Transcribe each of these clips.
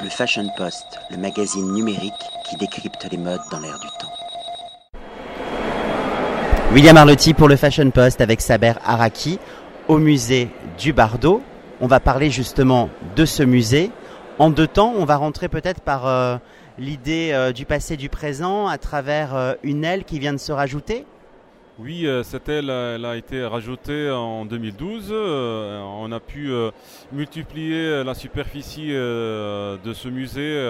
Le Fashion Post, le magazine numérique qui décrypte les modes dans l'air du temps. William Arlotti pour le Fashion Post avec Saber Araki au musée du Bardo. On va parler justement de ce musée. En deux temps, on va rentrer peut-être par euh, l'idée euh, du passé, du présent, à travers euh, une aile qui vient de se rajouter. Oui, cette aile elle a été rajoutée en 2012. on a pu multiplier la superficie de ce musée.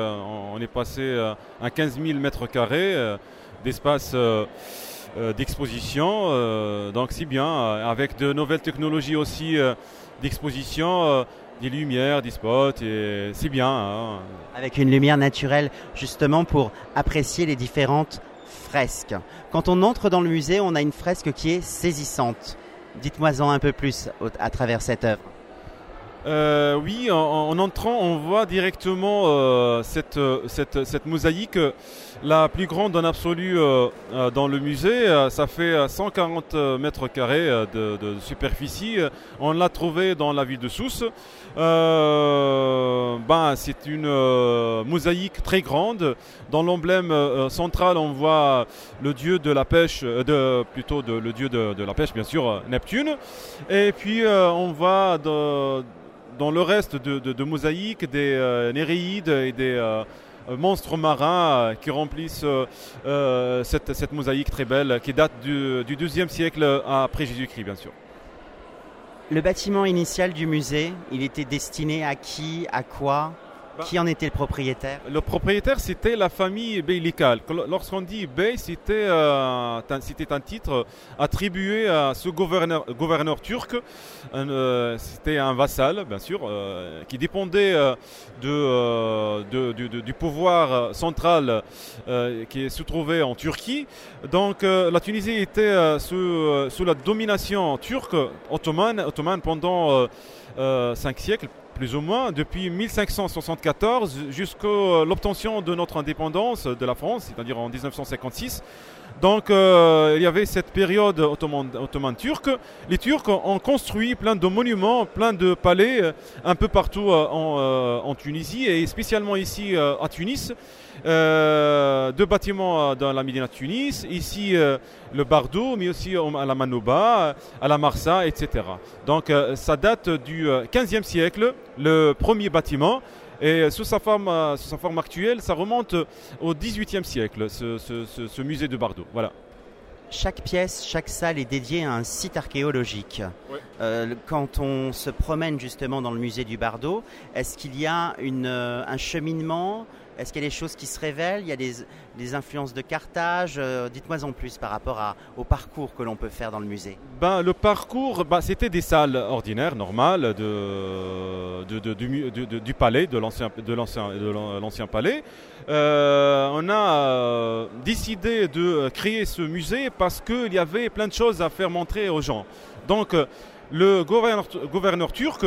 on est passé à 15 000 mètres carrés d'espace d'exposition. donc c'est bien, avec de nouvelles technologies aussi d'exposition des lumières, des spots, et c'est bien. Hein. Avec une lumière naturelle, justement, pour apprécier les différentes fresques. Quand on entre dans le musée, on a une fresque qui est saisissante. Dites-moi-en un peu plus à travers cette œuvre. Euh, oui, en, entrant, on voit directement euh, cette, cette, cette, mosaïque, la plus grande en absolu euh, dans le musée. ça fait 140 mètres carrés de, superficie. On l'a trouvée dans la ville de Sousse. ben, c'est une mosaïque très grande. Dans l'emblème central, on voit le dieu de la pêche, de, plutôt de, le dieu de, de, la pêche, bien sûr, Neptune. Et puis, on voit dans le reste de, mosaïques des euh, néréides et des euh, monstres marins euh, qui remplissent cette, mosaïque très belle qui date du, du deuxième siècle après Jésus-Christ, bien sûr. Le bâtiment initial du musée, il était destiné à qui, à quoi? Bah. Qui en était le propriétaire? Le propriétaire, c'était la famille beylikal. Lorsqu'on dit bey, c'était euh, un titre attribué à ce gouverneur, gouverneur turc. Euh, c'était un vassal, bien sûr, euh, qui dépendait de, du pouvoir central qui se trouvait en Turquie. Donc la Tunisie était sous, sous, la domination turque ottomane, ottomane pendant cinq siècles plus ou moins, depuis 1574 jusqu'à l'obtention de notre indépendance de la France, c'est-à-dire en 1956. Donc euh, il y avait cette période ottomane, turque. Les Turcs ont construit plein de monuments, plein de palais euh, un peu partout euh, en, Tunisie et spécialement ici à Tunis. deux bâtiments dans la Médina de Tunis, ici le Bardo, mais aussi à la Manouba, à la Marsa, etc. Donc ça date du 15e siècle, le premier bâtiment. Et sous sa forme, euh, sous sa forme actuelle, ça remonte au XVIIIe siècle, ce, musée de Bardo. Voilà. Chaque pièce, chaque salle est dédiée à un site archéologique. Euh, quand on se promène justement dans le musée du Bardo, est-ce qu'il y a une, euh, un cheminement est-ce qu'il y a des choses qui se révèlent? Il y a des, influences de Carthage? Euh, Dites-moi en plus par rapport au parcours que l'on peut faire dans le musée. Ben, le parcours, ben, c'était des salles ordinaires, normales, de, du, palais, de l'ancien palais. Euh, on a euh, décidé de créer ce musée parce qu'il y avait plein de choses à faire montrer aux gens. Donc, le gouverneur, turc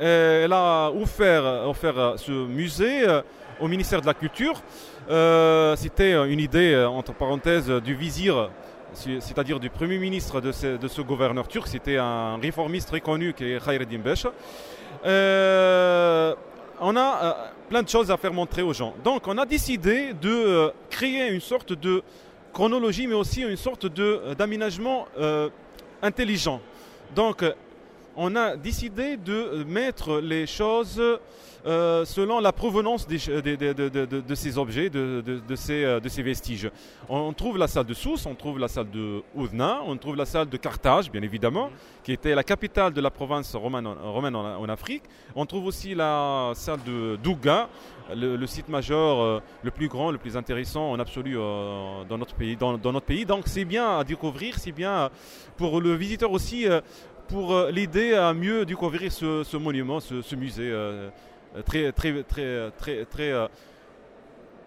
a offert, offert ce musée au ministère de la Culture. Euh, c'était une idée, euh, entre parenthèses, du vizir, c'est-à-dire du premier ministre de ce, gouverneur turc. C'était un réformiste très connu qui est Khayreddin Besh. Euh, on a plein de choses à faire montrer aux gens. Donc on a décidé de créer une sorte de chronologie, mais aussi une sorte d'aménagement intelligent. On a décidé de mettre les choses euh, selon la provenance de, ces objets, de, ces, euh, de, ces, vestiges. On, trouve la salle de Sousse, on trouve la salle de Oudna, on trouve la salle de Carthage, bien évidemment, qui était la capitale de la province romaine, en, Afrique. On trouve aussi la salle de Douga, le, site majeur euh, le plus grand, le plus intéressant en absolu dans, notre pays, dans, notre pays. Donc c'est bien à découvrir, c'est bien pour le visiteur aussi pour l'aider à mieux découvrir ce, monument, ce, musée. Euh, très, très, très, très, très, euh,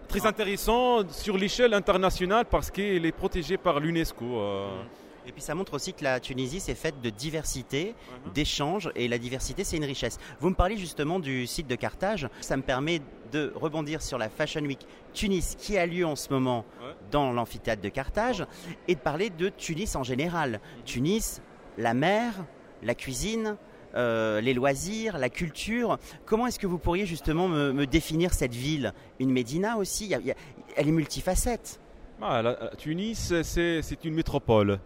très intéressant sur l'échelle internationale parce qu'il est protégé par l'UNESCO. Euh. Et puis ça montre aussi que la Tunisie s'est faite de diversité, uh-huh. d'échanges, et la diversité c'est une richesse. Vous me parlez justement du site de Carthage, ça me permet de rebondir sur la Fashion Week Tunis qui a lieu en ce moment dans l'amphithéâtre de Carthage, et de parler de Tunis en général. Tunis, la mer, la cuisine, les loisirs, la culture. Comment est-ce que vous pourriez justement me, définir cette ville? Une Médina aussi, elle est multifacette. Ah, Tunis, c'est une métropole.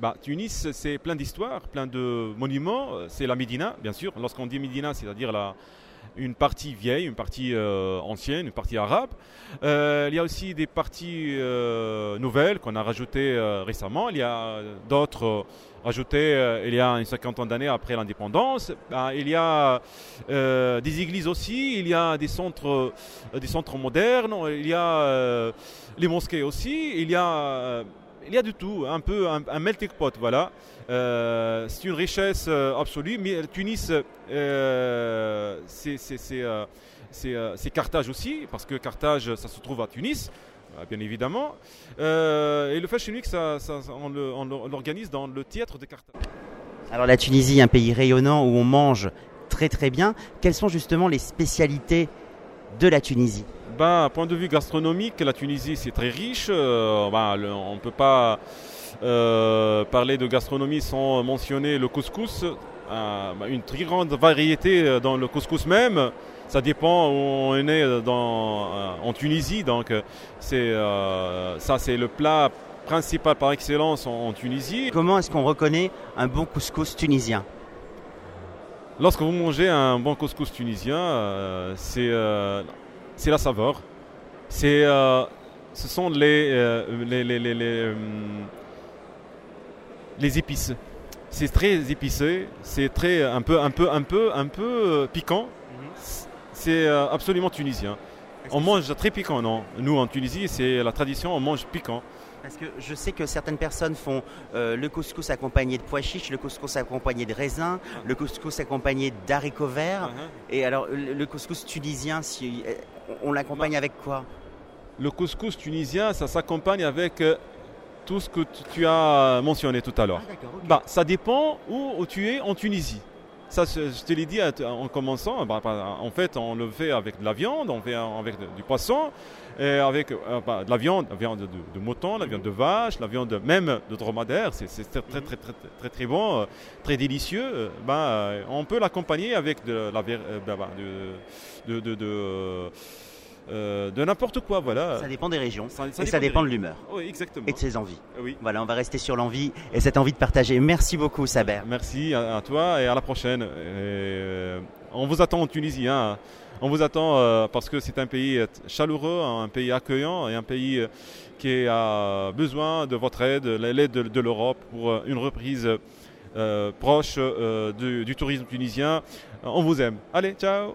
Bah, Tunis, c'est plein d'histoires, plein de monuments. C'est la Médina, bien sûr. Lorsqu'on dit Médina, c'est-à-dire la, une partie vieille, une partie euh, ancienne, une partie arabe. Euh, il y a aussi des parties euh, nouvelles qu'on a rajoutées récemment. Il y a d'autres rajoutées il y a une cinquantaine d'années après l'indépendance. Ben, il y a des églises aussi, il y a des centres, des centres modernes, il y a les mosquées aussi, il y a il y a du tout, un peu un, melting pot, voilà. Euh, c'est une richesse euh, absolue, mais Tunis, euh, c'est Carthage aussi, parce que Carthage, ça se trouve à Tunis, bien évidemment. et le Fashion Week, ça, on l'organise dans le théâtre de Carthage. Alors la Tunisie, un pays rayonnant où on mange très très bien. Quelles sont justement les spécialités de la Tunisie? Ben, point de vue gastronomique, la Tunisie c'est très riche. Euh, ben, on ne peut pas euh, parler de gastronomie sans mentionner le couscous. Euh, une très grande variété dans le couscous même. Ça dépend où on est dans, en Tunisie. Donc c'est ça c'est le plat principal par excellence en, Tunisie. Comment est-ce qu'on reconnaît un bon couscous tunisien? Lorsque vous mangez un bon couscous tunisien, c'est c'est la saveur. C'est, euh, ce sont les, euh, les, les, les, euh, les, épices. C'est très épicé, c'est très un peu, un peu, un peu, un peu piquant. Mhm. C'est absolument tunisien. On mange très piquant, non Nous en Tunisie, c'est la tradition, on mange piquant. Parce que je sais que certaines personnes font le couscous accompagné de pois chiches, le couscous accompagné de raisins, le couscous accompagné d'haricots verts. Uh-huh. Et alors, le couscous tunisien, si, on l'accompagne avec quoi Le couscous tunisien, ça s'accompagne avec euh, tout ce que tu as mentionné tout à l'heure. Ah, bah, ça dépend où, tu es en Tunisie. Ça, je te l'ai dit en commençant. Bah, bah, en fait, on le fait avec de la viande, on fait avec du poisson, avec euh, bah, de la viande, la viande de, mouton, la viande de vache, la viande même de dromadaire. C'est très, très, très, très, très, bon, euh, très délicieux. On peut l'accompagner avec de la de, de euh, de n'importe quoi, voilà. Ça dépend des régions et ça dépend de l'humeur. exactement. Et de ses envies. Oui. Voilà, on va rester sur l'envie et cette envie de partager. Merci beaucoup, Saber. Merci à, toi et à la prochaine. Euh, on vous attend en Tunisie. Hein. On vous attend euh, parce que c'est un pays chaleureux, un pays accueillant et un pays qui a besoin de votre aide, l'aide de, l'Europe pour une reprise proche du, du tourisme tunisien. On vous aime. Allez, ciao